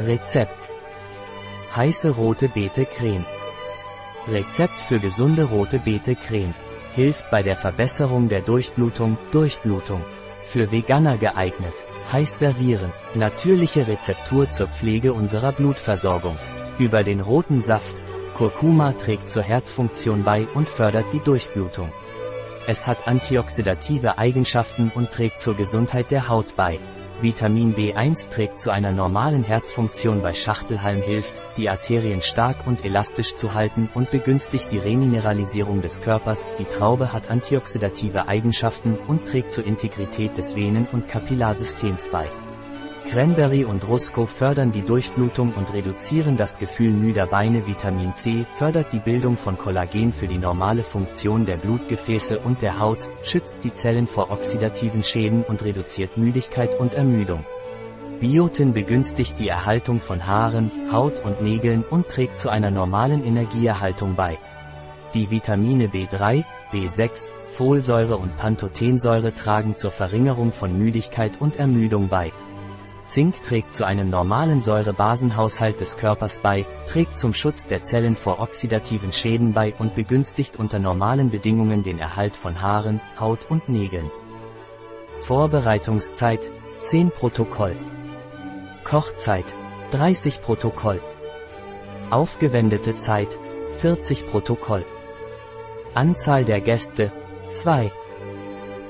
Rezept. Heiße rote Beete Creme. Rezept für gesunde rote Beete Creme. Hilft bei der Verbesserung der Durchblutung, Durchblutung. Für Veganer geeignet. Heiß servieren. Natürliche Rezeptur zur Pflege unserer Blutversorgung. Über den roten Saft. Kurkuma trägt zur Herzfunktion bei und fördert die Durchblutung. Es hat antioxidative Eigenschaften und trägt zur Gesundheit der Haut bei. Vitamin B1 trägt zu einer normalen Herzfunktion bei Schachtelhalm hilft, die Arterien stark und elastisch zu halten und begünstigt die Remineralisierung des Körpers. Die Traube hat antioxidative Eigenschaften und trägt zur Integrität des Venen- und Kapillarsystems bei. Cranberry und Rusko fördern die Durchblutung und reduzieren das Gefühl müder Beine. Vitamin C fördert die Bildung von Kollagen für die normale Funktion der Blutgefäße und der Haut, schützt die Zellen vor oxidativen Schäden und reduziert Müdigkeit und Ermüdung. Biotin begünstigt die Erhaltung von Haaren, Haut und Nägeln und trägt zu einer normalen Energieerhaltung bei. Die Vitamine B3, B6, Folsäure und Pantothensäure tragen zur Verringerung von Müdigkeit und Ermüdung bei. Zink trägt zu einem normalen Säurebasenhaushalt des Körpers bei, trägt zum Schutz der Zellen vor oxidativen Schäden bei und begünstigt unter normalen Bedingungen den Erhalt von Haaren, Haut und Nägeln. Vorbereitungszeit 10 Protokoll. Kochzeit 30 Protokoll. Aufgewendete Zeit 40 Protokoll. Anzahl der Gäste 2.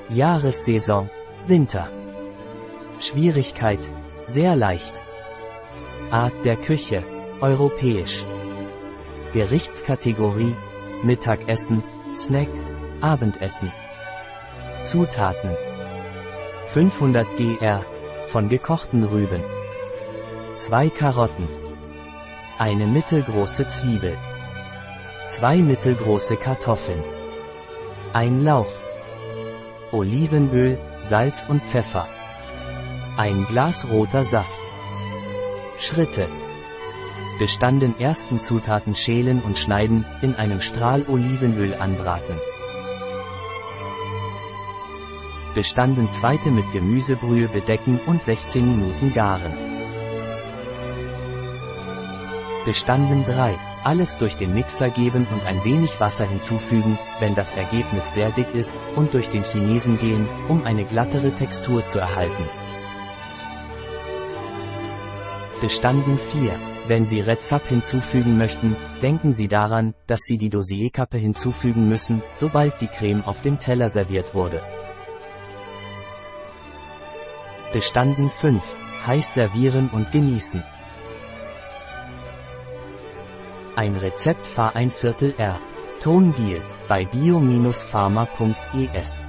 Jahressaison Winter. Schwierigkeit sehr leicht. Art der Küche. Europäisch. Gerichtskategorie. Mittagessen, Snack, Abendessen. Zutaten. 500 gr. Von gekochten Rüben. 2 Karotten. Eine mittelgroße Zwiebel. 2 mittelgroße Kartoffeln. Ein Lauch. Olivenöl, Salz und Pfeffer. Ein Glas roter Saft. Schritte. Bestanden ersten Zutaten schälen und schneiden, in einem Strahl Olivenöl anbraten. Bestanden zweite mit Gemüsebrühe bedecken und 16 Minuten garen. Bestanden 3. Alles durch den Mixer geben und ein wenig Wasser hinzufügen, wenn das Ergebnis sehr dick ist, und durch den Chinesen gehen, um eine glattere Textur zu erhalten. Bestanden 4. Wenn Sie Retzap hinzufügen möchten, denken Sie daran, dass Sie die Dosierkappe hinzufügen müssen, sobald die Creme auf dem Teller serviert wurde. Bestanden 5. Heiß servieren und genießen. Ein Rezept Fahr ein Viertel R. Tonbiel bei bio-pharma.es